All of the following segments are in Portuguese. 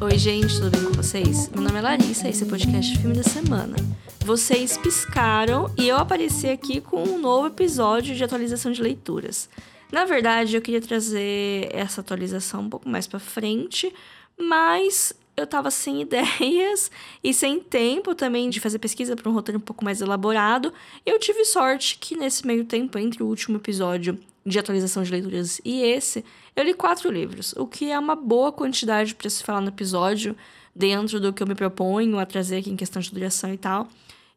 Oi, gente, tudo bem com vocês? Meu nome é Larissa, esse é o podcast Filme da Semana. Vocês piscaram e eu apareci aqui com um novo episódio de atualização de leituras. Na verdade, eu queria trazer essa atualização um pouco mais para frente, mas eu tava sem ideias e sem tempo também de fazer pesquisa para um roteiro um pouco mais elaborado. E eu tive sorte que nesse meio tempo, entre o último episódio de atualização de leituras e esse, eu li quatro livros, o que é uma boa quantidade para se falar no episódio, dentro do que eu me proponho a trazer aqui em questão de duração e tal.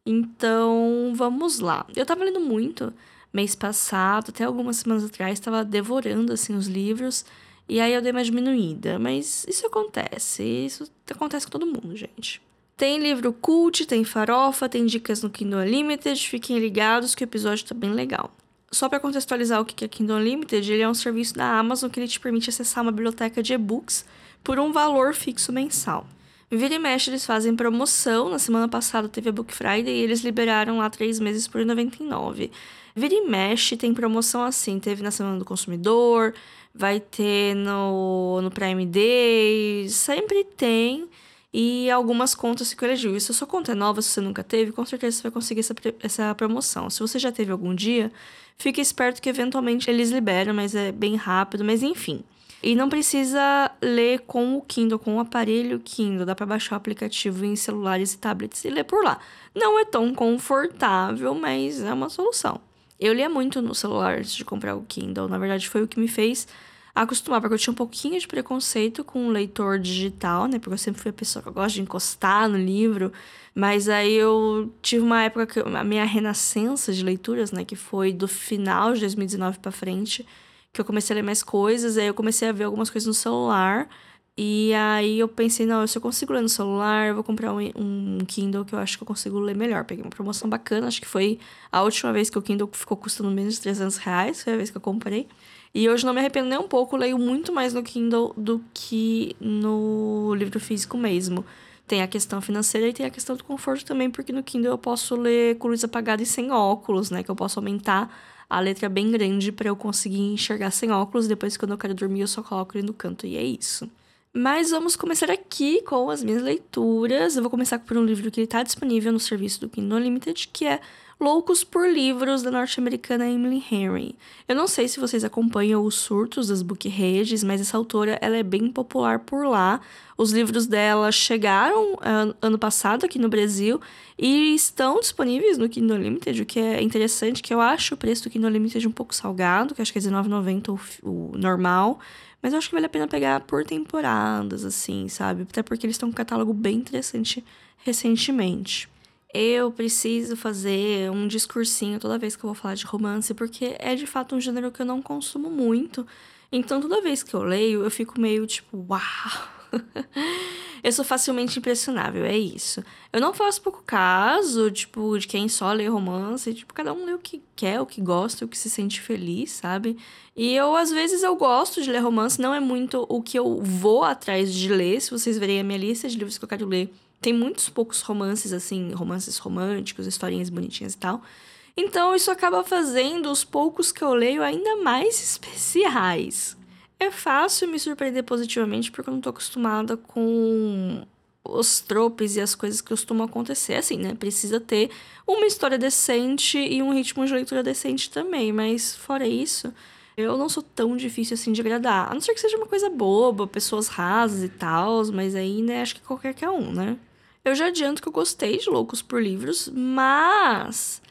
Então, vamos lá. Eu tava lendo muito mês passado, até algumas semanas atrás, estava devorando assim os livros. E aí eu dei uma diminuída, mas isso acontece, isso acontece com todo mundo, gente. Tem livro cult, tem farofa, tem dicas no Kindle Unlimited, fiquem ligados que o episódio tá bem legal. Só para contextualizar o que é Kindle Unlimited, ele é um serviço da Amazon que ele te permite acessar uma biblioteca de e-books por um valor fixo mensal. Vira e mexe, eles fazem promoção. Na semana passada teve a Book Friday e eles liberaram lá três meses por R$ 99. Vira e mexe, tem promoção assim. Teve na Semana do Consumidor, vai ter no, no Prime Day, sempre tem. E algumas contas ficam elegíveis. Se a sua conta é nova, se você nunca teve, com certeza você vai conseguir essa, essa promoção. Se você já teve algum dia, fique esperto que eventualmente eles liberam, mas é bem rápido. Mas enfim. E não precisa ler com o Kindle, com o aparelho Kindle. Dá para baixar o aplicativo em celulares e tablets e ler por lá. Não é tão confortável, mas é uma solução. Eu lia muito no celular antes de comprar o Kindle. Na verdade, foi o que me fez acostumar, porque eu tinha um pouquinho de preconceito com o leitor digital, né? Porque eu sempre fui a pessoa que gosta de encostar no livro. Mas aí eu tive uma época que a minha renascença de leituras, né? Que foi do final de 2019 para frente, que eu comecei a ler mais coisas. Aí eu comecei a ver algumas coisas no celular. E aí eu pensei, não, se eu consigo ler no celular, eu vou comprar um, um, Kindle que eu acho que eu consigo ler melhor. Peguei uma promoção bacana, acho que foi a última vez que o Kindle ficou custando menos de 300 reais, foi a vez que eu comprei. E hoje não me arrependo nem um pouco, leio muito mais no Kindle do que no livro físico mesmo. Tem a questão financeira e tem a questão do conforto também, porque no Kindle eu posso ler com luz apagada e sem óculos, né? Que eu posso aumentar a letra bem grande para eu conseguir enxergar sem óculos. Depois, quando eu quero dormir, eu só coloco ele no canto e é isso. Mas vamos começar aqui com as minhas leituras. Eu vou começar por um livro que está disponível no serviço do Kindle Unlimited, que é Loucos por Livros, da norte-americana Emily Henry. Eu não sei se vocês acompanham os surtos das book redes, mas essa autora ela é bem popular por lá. Os livros dela chegaram uh, ano passado aqui no Brasil e estão disponíveis no Kindle Unlimited, o que é interessante, que eu acho o preço do Kindle Unlimited um pouco salgado, que acho que é R$19,90 o, o normal. Mas eu acho que vale a pena pegar por temporadas, assim, sabe? Até porque eles estão com um catálogo bem interessante recentemente. Eu preciso fazer um discursinho toda vez que eu vou falar de romance, porque é de fato um gênero que eu não consumo muito. Então, toda vez que eu leio, eu fico meio tipo, uau! eu sou facilmente impressionável, é isso. Eu não faço pouco caso, tipo, de quem só lê romance, tipo, cada um lê o que quer, o que gosta, o que se sente feliz, sabe? E eu, às vezes, eu gosto de ler romance, não é muito o que eu vou atrás de ler, se vocês verem a minha lista de livros que eu quero ler, tem muitos poucos romances, assim, romances românticos, historinhas bonitinhas e tal. Então, isso acaba fazendo os poucos que eu leio ainda mais especiais. É fácil me surpreender positivamente porque eu não tô acostumada com os tropes e as coisas que costumam acontecer. Assim, né? Precisa ter uma história decente e um ritmo de leitura decente também. Mas fora isso, eu não sou tão difícil assim de agradar. A não ser que seja uma coisa boba, pessoas rasas e tal. Mas aí, né, acho que qualquer que é um, né? Eu já adianto que eu gostei de Loucos por Livros, mas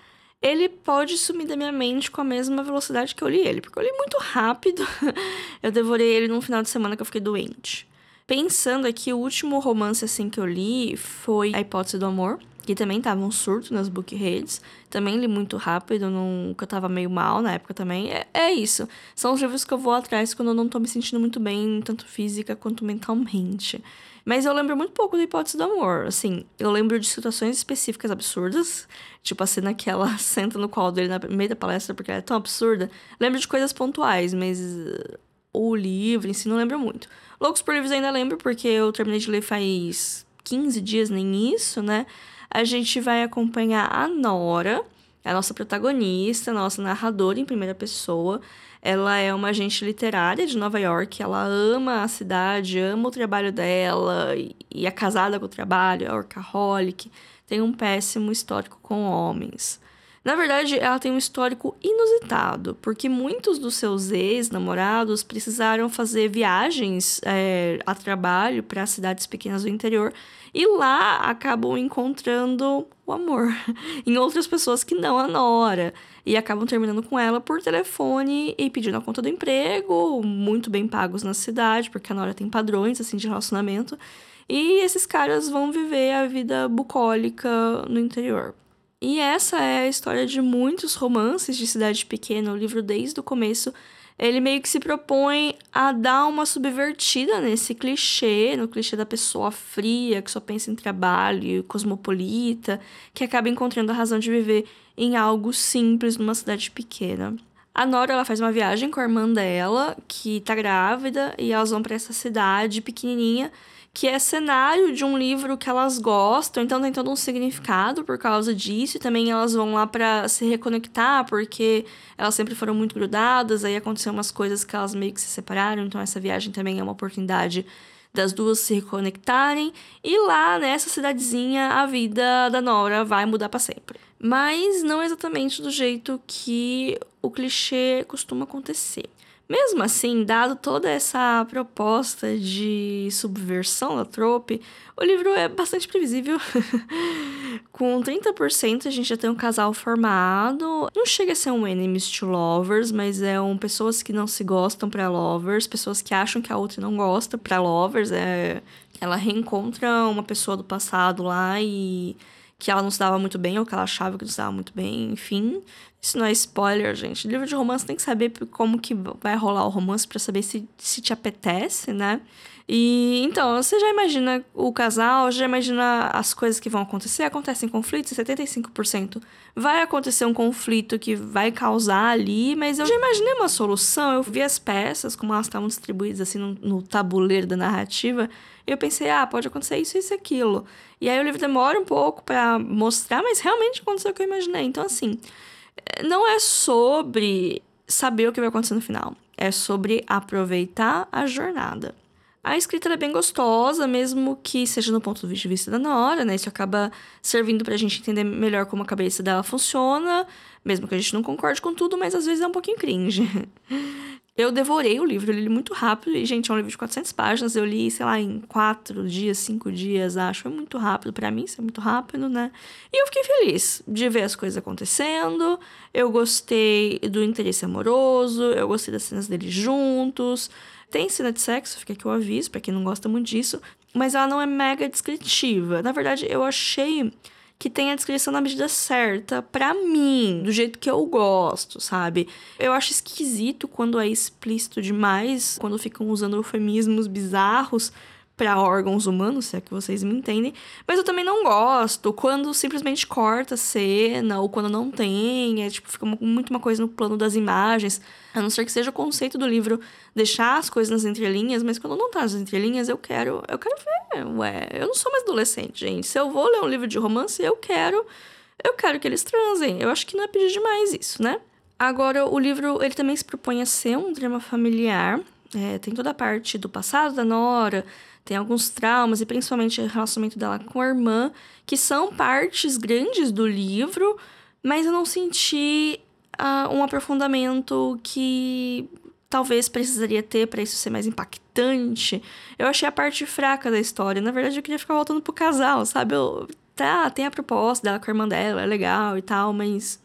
ele pode sumir da minha mente com a mesma velocidade que eu li ele, porque eu li muito rápido. eu devorei ele num final de semana que eu fiquei doente. Pensando aqui, o último romance assim que eu li foi A Hipótese do Amor, que também tava um surto nas book redes. Também li muito rápido, eu tava meio mal na época também. É, é isso. São os livros que eu vou atrás quando eu não tô me sentindo muito bem, tanto física quanto mentalmente. Mas eu lembro muito pouco da hipótese do amor. Assim, eu lembro de situações específicas absurdas. Tipo a cena que ela senta no colo dele no meio da palestra porque ela é tão absurda. Lembro de coisas pontuais, mas uh, o livro em si não lembro muito. Loucos por Livros ainda lembro porque eu terminei de ler faz 15 dias, nem isso, né? A gente vai acompanhar a Nora, a nossa protagonista, a nossa narradora em primeira pessoa. Ela é uma agente literária de Nova York, ela ama a cidade, ama o trabalho dela e é casada com o trabalho, é workaholic, tem um péssimo histórico com homens. Na verdade, ela tem um histórico inusitado, porque muitos dos seus ex-namorados precisaram fazer viagens é, a trabalho para cidades pequenas do interior e lá acabam encontrando o amor em outras pessoas que não a Nora e acabam terminando com ela por telefone e pedindo a conta do emprego, muito bem pagos na cidade, porque a Nora tem padrões assim de relacionamento. E esses caras vão viver a vida bucólica no interior. E essa é a história de muitos romances de cidade pequena. O livro, desde o começo, ele meio que se propõe a dar uma subvertida nesse clichê, no clichê da pessoa fria, que só pensa em trabalho, cosmopolita, que acaba encontrando a razão de viver em algo simples numa cidade pequena. A Nora ela faz uma viagem com a irmã dela, que tá grávida, e elas vão para essa cidade pequenininha que é cenário de um livro que elas gostam, então tem todo um significado por causa disso, e também elas vão lá para se reconectar, porque elas sempre foram muito grudadas, aí aconteceu umas coisas que elas meio que se separaram, então essa viagem também é uma oportunidade das duas se reconectarem, e lá nessa cidadezinha a vida da Nora vai mudar para sempre. Mas não exatamente do jeito que o clichê costuma acontecer. Mesmo assim, dado toda essa proposta de subversão da trope, o livro é bastante previsível. Com 30% a gente já tem um casal formado. Não chega a ser um enemies to lovers, mas é um pessoas que não se gostam para lovers, pessoas que acham que a outra não gosta para lovers. É... Ela reencontra uma pessoa do passado lá e que ela não se dava muito bem, ou que ela achava que não se dava muito bem, enfim. Isso não é spoiler, gente. Livro de romance tem que saber como que vai rolar o romance para saber se, se te apetece, né? E então, você já imagina o casal, já imagina as coisas que vão acontecer. Acontecem conflitos, 75% vai acontecer um conflito que vai causar ali, mas eu já imaginei uma solução. Eu vi as peças, como elas estavam distribuídas assim no, no tabuleiro da narrativa, e eu pensei, ah, pode acontecer isso, isso e aquilo. E aí o livro demora um pouco para mostrar, mas realmente aconteceu o que eu imaginei. Então, assim, não é sobre saber o que vai acontecer no final. É sobre aproveitar a jornada. A escrita é bem gostosa, mesmo que seja no ponto de vista da Nora, né? Isso acaba servindo pra gente entender melhor como a cabeça dela funciona, mesmo que a gente não concorde com tudo, mas às vezes é um pouquinho cringe. Eu devorei o livro, eu li muito rápido. E, gente, é um livro de 400 páginas. Eu li, sei lá, em quatro dias, cinco dias, acho. É muito rápido para mim, isso é muito rápido, né? E eu fiquei feliz de ver as coisas acontecendo. Eu gostei do interesse amoroso, eu gostei das cenas deles juntos. Tem cena de sexo, fica aqui o aviso, pra quem não gosta muito disso. Mas ela não é mega descritiva. Na verdade, eu achei que tem a descrição na medida certa para mim, do jeito que eu gosto, sabe? Eu acho esquisito quando é explícito demais, quando ficam usando eufemismos bizarros para órgãos humanos, se é que vocês me entendem. Mas eu também não gosto quando simplesmente corta a cena ou quando não tem, é tipo, fica muito uma coisa no plano das imagens. A não ser que seja o conceito do livro deixar as coisas nas entrelinhas, mas quando não tá nas entrelinhas, eu quero, eu quero ver. Ué, eu não sou mais adolescente, gente. Se eu vou ler um livro de romance, eu quero, eu quero que eles transem. Eu acho que não é pedir demais isso, né? Agora, o livro, ele também se propõe a ser um drama familiar. É, tem toda a parte do passado da Nora, tem alguns traumas, e principalmente o relacionamento dela com a irmã, que são partes grandes do livro, mas eu não senti uh, um aprofundamento que talvez precisaria ter para isso ser mais impactante. Eu achei a parte fraca da história. Na verdade, eu queria ficar voltando pro casal, sabe? Eu, tá, tem a proposta dela com a irmã dela, é legal e tal, mas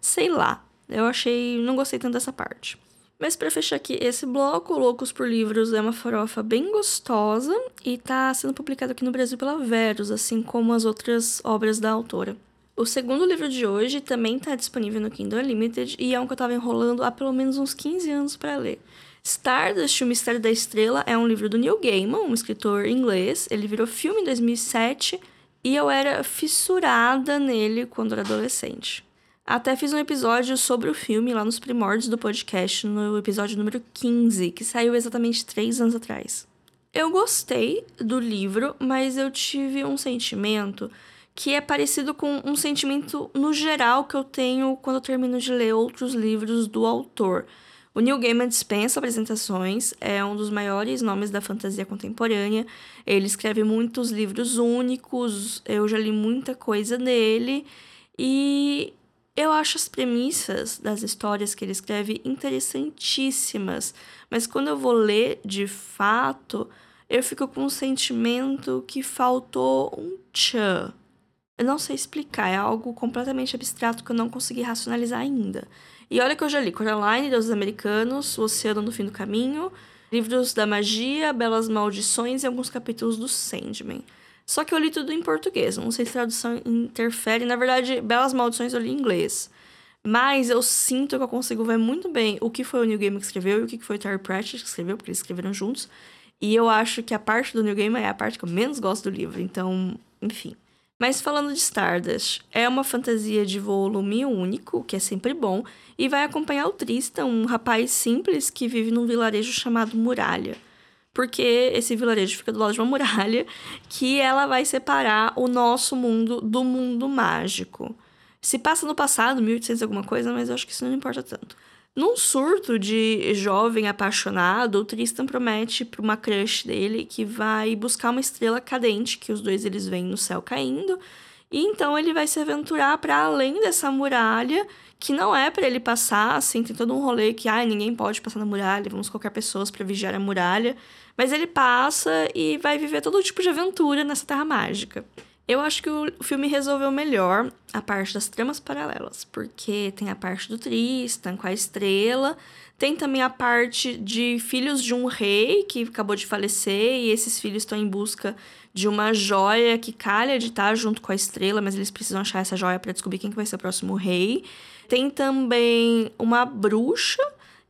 sei lá. Eu achei, não gostei tanto dessa parte. Mas para fechar aqui esse bloco, Loucos por Livros é uma farofa bem gostosa e está sendo publicado aqui no Brasil pela Verus, assim como as outras obras da autora. O segundo livro de hoje também está disponível no Kindle Unlimited e é um que eu estava enrolando há pelo menos uns 15 anos para ler. Stardust, O Mistério da Estrela, é um livro do Neil Gaiman, um escritor inglês. Ele virou filme em 2007 e eu era fissurada nele quando era adolescente. Até fiz um episódio sobre o filme lá nos primórdios do podcast, no episódio número 15, que saiu exatamente três anos atrás. Eu gostei do livro, mas eu tive um sentimento que é parecido com um sentimento no geral que eu tenho quando eu termino de ler outros livros do autor. O Neil Gaiman dispensa apresentações, é um dos maiores nomes da fantasia contemporânea. Ele escreve muitos livros únicos, eu já li muita coisa dele e eu acho as premissas das histórias que ele escreve interessantíssimas, mas quando eu vou ler de fato, eu fico com um sentimento que faltou um tchan. Eu não sei explicar, é algo completamente abstrato que eu não consegui racionalizar ainda. E olha que eu já li Coraline, Deuses Americanos, O Oceano no Fim do Caminho, livros da magia, Belas Maldições e alguns capítulos do Sandman. Só que eu li tudo em português, não sei se tradução interfere. Na verdade, Belas Maldições eu li em inglês. Mas eu sinto que eu consigo ver muito bem o que foi o New Game que escreveu e o que foi o Terry Pratchett que escreveu, porque eles escreveram juntos. E eu acho que a parte do New Game é a parte que eu menos gosto do livro, então, enfim. Mas falando de Stardust, é uma fantasia de volume único, que é sempre bom, e vai acompanhar o Tristan, um rapaz simples que vive num vilarejo chamado Muralha. Porque esse vilarejo fica do lado de uma muralha que ela vai separar o nosso mundo do mundo mágico. Se passa no passado, 1800 alguma coisa, mas eu acho que isso não importa tanto. Num surto de jovem apaixonado, o Tristan promete para uma crush dele que vai buscar uma estrela cadente que os dois eles veem no céu caindo. E então ele vai se aventurar para além dessa muralha, que não é para ele passar, assim, tem todo um rolê que ah, ninguém pode passar na muralha, vamos colocar pessoas para vigiar a muralha, mas ele passa e vai viver todo tipo de aventura nessa terra mágica. Eu acho que o filme resolveu melhor a parte das tramas paralelas, porque tem a parte do Tristan com a estrela, tem também a parte de filhos de um rei que acabou de falecer e esses filhos estão em busca de uma joia que calha de estar junto com a estrela, mas eles precisam achar essa joia para descobrir quem que vai ser o próximo rei. Tem também uma bruxa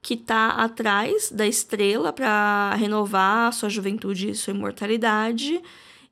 que está atrás da estrela para renovar sua juventude e sua imortalidade.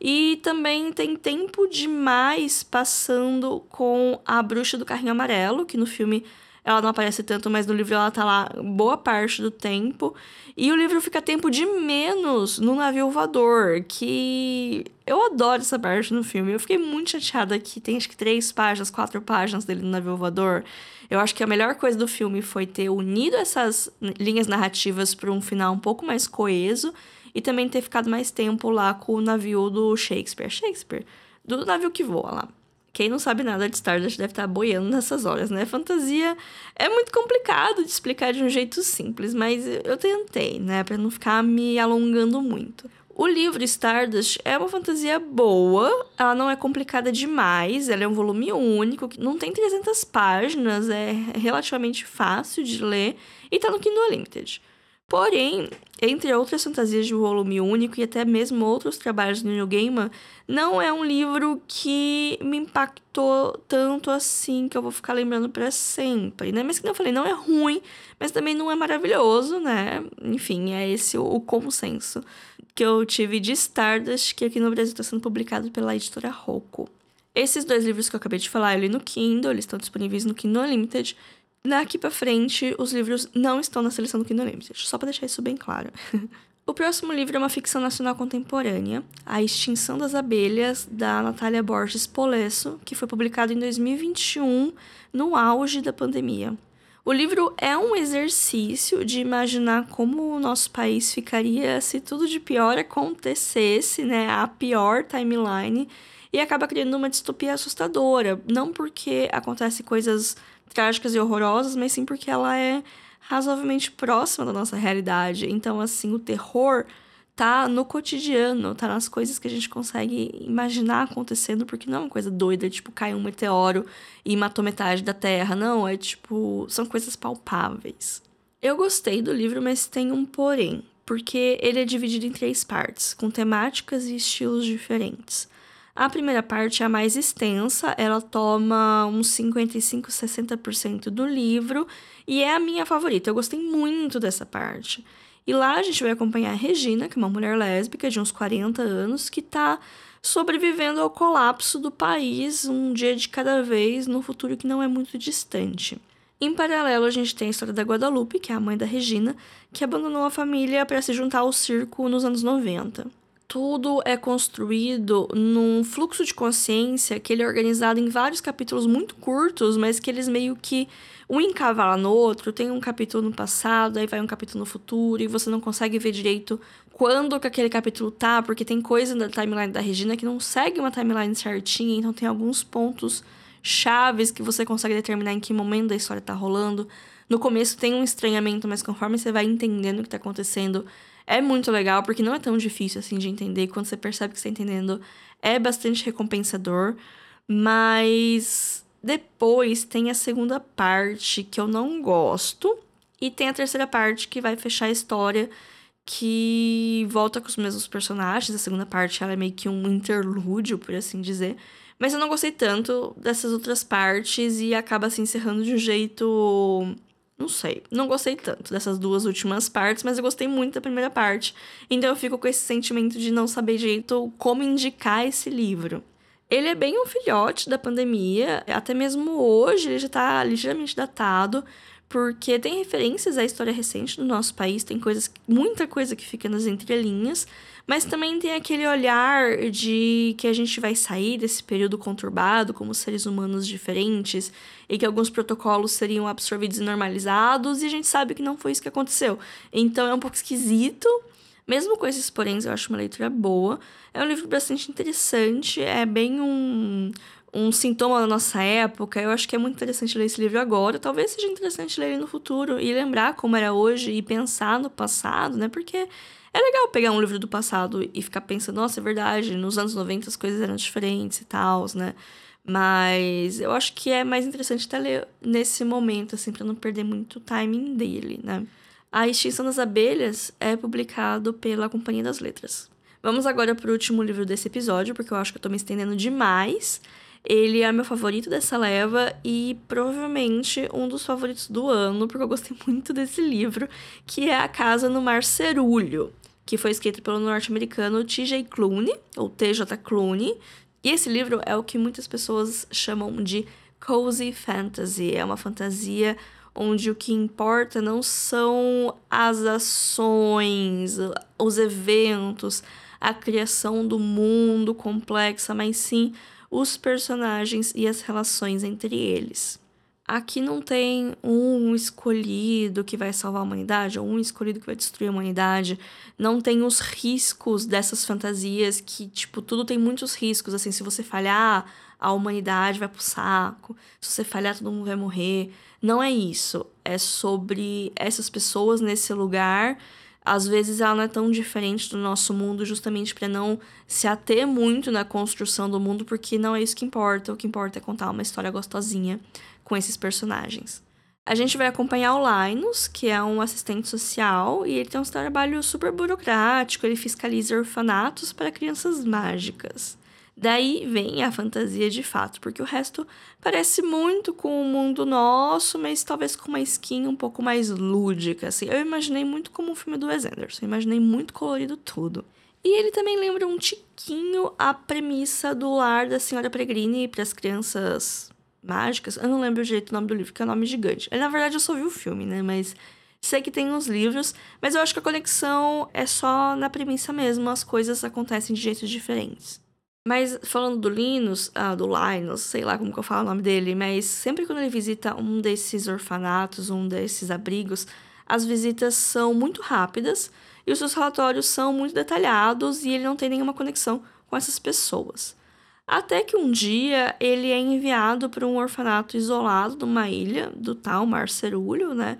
E também tem tempo demais passando com a bruxa do carrinho amarelo, que no filme ela não aparece tanto, mas no livro ela tá lá boa parte do tempo. E o livro fica tempo de menos no navio voador, que eu adoro essa parte no filme. Eu fiquei muito chateada que tem acho que três páginas, quatro páginas dele no navio voador. Eu acho que a melhor coisa do filme foi ter unido essas linhas narrativas para um final um pouco mais coeso e também ter ficado mais tempo lá com o navio do Shakespeare. Shakespeare, do navio que voa lá. Quem não sabe nada de Stardust deve estar boiando nessas horas, né? Fantasia é muito complicado de explicar de um jeito simples, mas eu tentei, né? Para não ficar me alongando muito. O livro Stardust é uma fantasia boa, ela não é complicada demais, ela é um volume único, não tem 300 páginas, é relativamente fácil de ler e tá no Kindle Unlimited. Porém, entre outras fantasias de volume único e até mesmo outros trabalhos do Neil Gaiman, não é um livro que me impactou tanto assim que eu vou ficar lembrando para sempre, né? Mas que eu falei, não é ruim, mas também não é maravilhoso, né? Enfim, é esse o, consenso que eu tive de Stardust, que aqui no Brasil está sendo publicado pela editora Rocco. Esses dois livros que eu acabei de falar, eu li no Kindle, eles estão disponíveis no Kindle Unlimited. Daqui para frente, os livros não estão na seleção do Kindle Unlimited, só para deixar isso bem claro. o próximo livro é uma ficção nacional contemporânea, A Extinção das Abelhas, da Natália Borges Polesso, que foi publicado em 2021, no auge da pandemia. O livro é um exercício de imaginar como o nosso país ficaria se tudo de pior acontecesse, né? A pior timeline, e acaba criando uma distopia assustadora. Não porque acontece coisas trágicas e horrorosas, mas sim porque ela é razoavelmente próxima da nossa realidade. Então, assim, o terror tá no cotidiano, tá nas coisas que a gente consegue imaginar acontecendo, porque não é uma coisa doida, tipo, caiu um meteoro e matou metade da Terra. Não, é tipo, são coisas palpáveis. Eu gostei do livro, mas tem um porém, porque ele é dividido em três partes, com temáticas e estilos diferentes. A primeira parte é a mais extensa, ela toma uns 55, 60% do livro e é a minha favorita. Eu gostei muito dessa parte. E lá a gente vai acompanhar a Regina, que é uma mulher lésbica de uns 40 anos, que está sobrevivendo ao colapso do país um dia de cada vez no futuro que não é muito distante. Em paralelo, a gente tem a história da Guadalupe, que é a mãe da Regina, que abandonou a família para se juntar ao circo nos anos 90 tudo é construído num fluxo de consciência que ele é organizado em vários capítulos muito curtos, mas que eles meio que um encavala no outro. Tem um capítulo no passado, aí vai um capítulo no futuro, e você não consegue ver direito quando que aquele capítulo tá, porque tem coisa na timeline da Regina que não segue uma timeline certinha, então tem alguns pontos chaves que você consegue determinar em que momento da história tá rolando. No começo tem um estranhamento, mas conforme você vai entendendo o que tá acontecendo, é muito legal, porque não é tão difícil assim de entender. Quando você percebe que você tá entendendo, é bastante recompensador. Mas depois tem a segunda parte que eu não gosto. E tem a terceira parte que vai fechar a história, que volta com os mesmos personagens. A segunda parte ela é meio que um interlúdio, por assim dizer. Mas eu não gostei tanto dessas outras partes e acaba se encerrando de um jeito não sei, não gostei tanto dessas duas últimas partes, mas eu gostei muito da primeira parte. Então eu fico com esse sentimento de não saber direito como indicar esse livro. Ele é bem um filhote da pandemia, até mesmo hoje ele já está ligeiramente datado, porque tem referências à história recente do nosso país, tem coisas, muita coisa que fica nas entrelinhas, mas também tem aquele olhar de que a gente vai sair desse período conturbado como seres humanos diferentes e que alguns protocolos seriam absorvidos e normalizados, e a gente sabe que não foi isso que aconteceu. Então é um pouco esquisito. Mesmo com esses poréns, eu acho uma leitura boa. É um livro bastante interessante, é bem um, um sintoma da nossa época. Eu acho que é muito interessante ler esse livro agora. Talvez seja interessante ler ele no futuro e lembrar como era hoje e pensar no passado, né? Porque é legal pegar um livro do passado e ficar pensando, nossa, é verdade, nos anos 90 as coisas eram diferentes e tal, né? Mas eu acho que é mais interessante até ler nesse momento, assim, para não perder muito o timing dele, né? A Extinção das Abelhas é publicado pela Companhia das Letras. Vamos agora para o último livro desse episódio, porque eu acho que eu tô me estendendo demais. Ele é meu favorito dessa leva e provavelmente um dos favoritos do ano, porque eu gostei muito desse livro, que é A Casa no Mar Cerulho que foi escrito pelo norte-americano T.J. Clooney, ou T.J. Clooney. E esse livro é o que muitas pessoas chamam de cozy fantasy. É uma fantasia onde o que importa não são as ações, os eventos, a criação do mundo complexa, mas sim os personagens e as relações entre eles. Aqui não tem um escolhido que vai salvar a humanidade ou um escolhido que vai destruir a humanidade. Não tem os riscos dessas fantasias que, tipo, tudo tem muitos riscos. Assim, se você falhar, a humanidade vai pro saco. Se você falhar, todo mundo vai morrer. Não é isso. É sobre essas pessoas nesse lugar. Às vezes ela não é tão diferente do nosso mundo, justamente para não se ater muito na construção do mundo, porque não é isso que importa. O que importa é contar uma história gostosinha com esses personagens. A gente vai acompanhar o Linus, que é um assistente social, e ele tem um trabalho super burocrático, ele fiscaliza orfanatos para crianças mágicas. Daí vem a fantasia de fato, porque o resto parece muito com o mundo nosso, mas talvez com uma skin um pouco mais lúdica, assim. Eu imaginei muito como um filme do Wes Anderson, imaginei muito colorido tudo. E ele também lembra um tiquinho a premissa do lar da senhora Peregrine para as crianças mágicas. Eu não lembro direito o nome do livro, que é um nome gigante. na verdade, eu só vi o filme, né? Mas sei que tem uns livros, mas eu acho que a conexão é só na premissa mesmo, as coisas acontecem de jeitos diferentes. Mas falando do Linus, ah, do Linus, sei lá como que eu falo o nome dele, mas sempre quando ele visita um desses orfanatos, um desses abrigos, as visitas são muito rápidas e os seus relatórios são muito detalhados e ele não tem nenhuma conexão com essas pessoas. Até que um dia ele é enviado para um orfanato isolado de uma ilha do tal Mar Cerulho, né?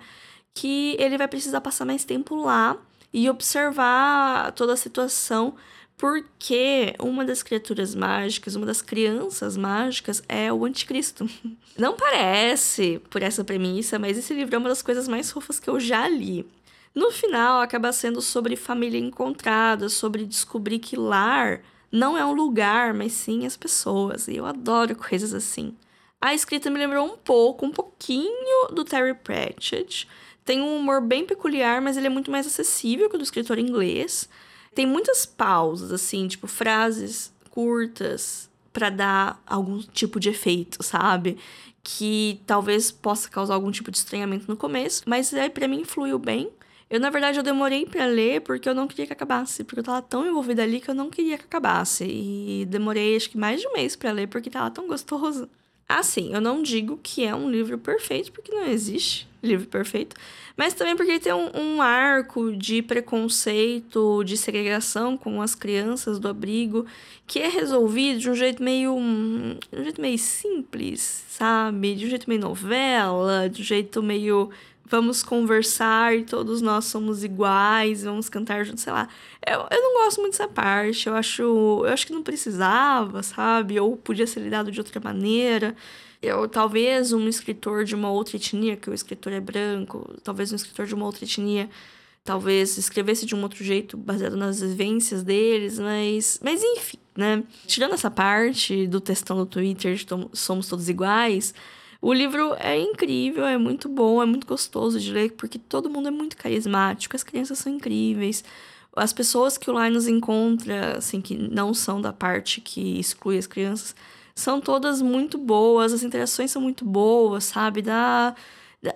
Que ele vai precisar passar mais tempo lá e observar toda a situação, porque uma das criaturas mágicas, uma das crianças mágicas é o anticristo. Não parece por essa premissa, mas esse livro é uma das coisas mais fofas que eu já li. No final, acaba sendo sobre família encontrada, sobre descobrir que lar não é um lugar, mas sim as pessoas. E eu adoro coisas assim. A escrita me lembrou um pouco, um pouquinho do Terry Pratchett. Tem um humor bem peculiar, mas ele é muito mais acessível que o do escritor inglês. Tem muitas pausas, assim, tipo frases curtas para dar algum tipo de efeito, sabe? Que talvez possa causar algum tipo de estranhamento no começo, mas aí para mim fluiu bem. Eu, na verdade, eu demorei para ler porque eu não queria que acabasse, porque eu tava tão envolvida ali que eu não queria que acabasse. E demorei acho que mais de um mês para ler porque tava tão gostoso. Assim, eu não digo que é um livro perfeito, porque não existe livro perfeito, mas também porque ele tem um, um, arco de preconceito, de segregação com as crianças do abrigo, que é resolvido de um jeito meio. de um jeito meio simples, sabe? De um jeito meio novela, de um jeito meio vamos conversar e todos nós somos iguais, vamos cantar juntos, sei lá. Eu, eu não gosto muito dessa parte, eu acho, eu acho que não precisava, sabe? Ou podia ser lidado de outra maneira. Eu, talvez um escritor de uma outra etnia, que o escritor é branco, talvez um escritor de uma outra etnia, talvez escrevesse de um outro jeito, baseado nas vivências deles, mas, mas enfim, né? Tirando essa parte do textão do Twitter de somos todos iguais, o livro é incrível, é muito bom, é muito gostoso de ler, porque todo mundo é muito carismático, as crianças são incríveis. As pessoas que o Linus encontra, assim, que não são da parte que exclui as crianças, são todas muito boas, as interações são muito boas, sabe? Dá...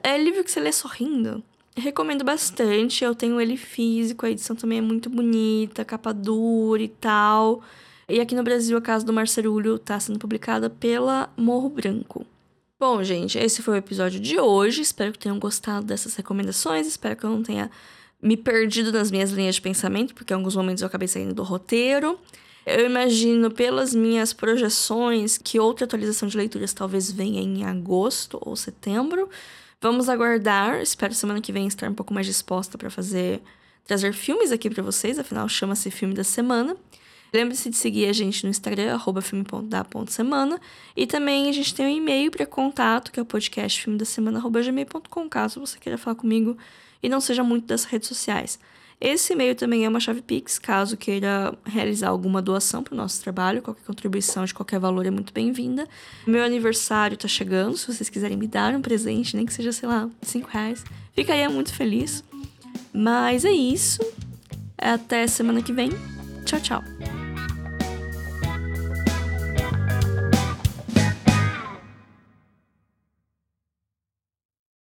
É livro que você lê sorrindo. Recomendo bastante, eu tenho ele físico, a edição também é muito bonita, capa dura e tal. E aqui no Brasil, a Casa do Marcerulho está sendo publicada pela Morro Branco. Bom, gente, esse foi o episódio de hoje. Espero que tenham gostado dessas recomendações. Espero que eu não tenha me perdido nas minhas linhas de pensamento, porque em alguns momentos eu acabei saindo do roteiro. Eu imagino pelas minhas projeções que outra atualização de leituras talvez venha em agosto ou setembro. Vamos aguardar. Espero semana que vem estar um pouco mais disposta para fazer trazer filmes aqui para vocês, afinal chama-se filme da semana. Lembre-se de seguir a gente no Instagram, arroba filme.da.semana. E também a gente tem um e-mail para contato, que é o podcast filme da semana, caso você queira falar comigo e não seja muito das redes sociais. Esse e-mail também é uma chave Pix, caso queira realizar alguma doação para o nosso trabalho, qualquer contribuição de qualquer valor é muito bem-vinda. Meu aniversário está chegando, se vocês quiserem me dar um presente, nem que seja, sei lá, 5 reais, ficaria muito feliz. Mas é isso. Até semana que vem. Tchau, tchau.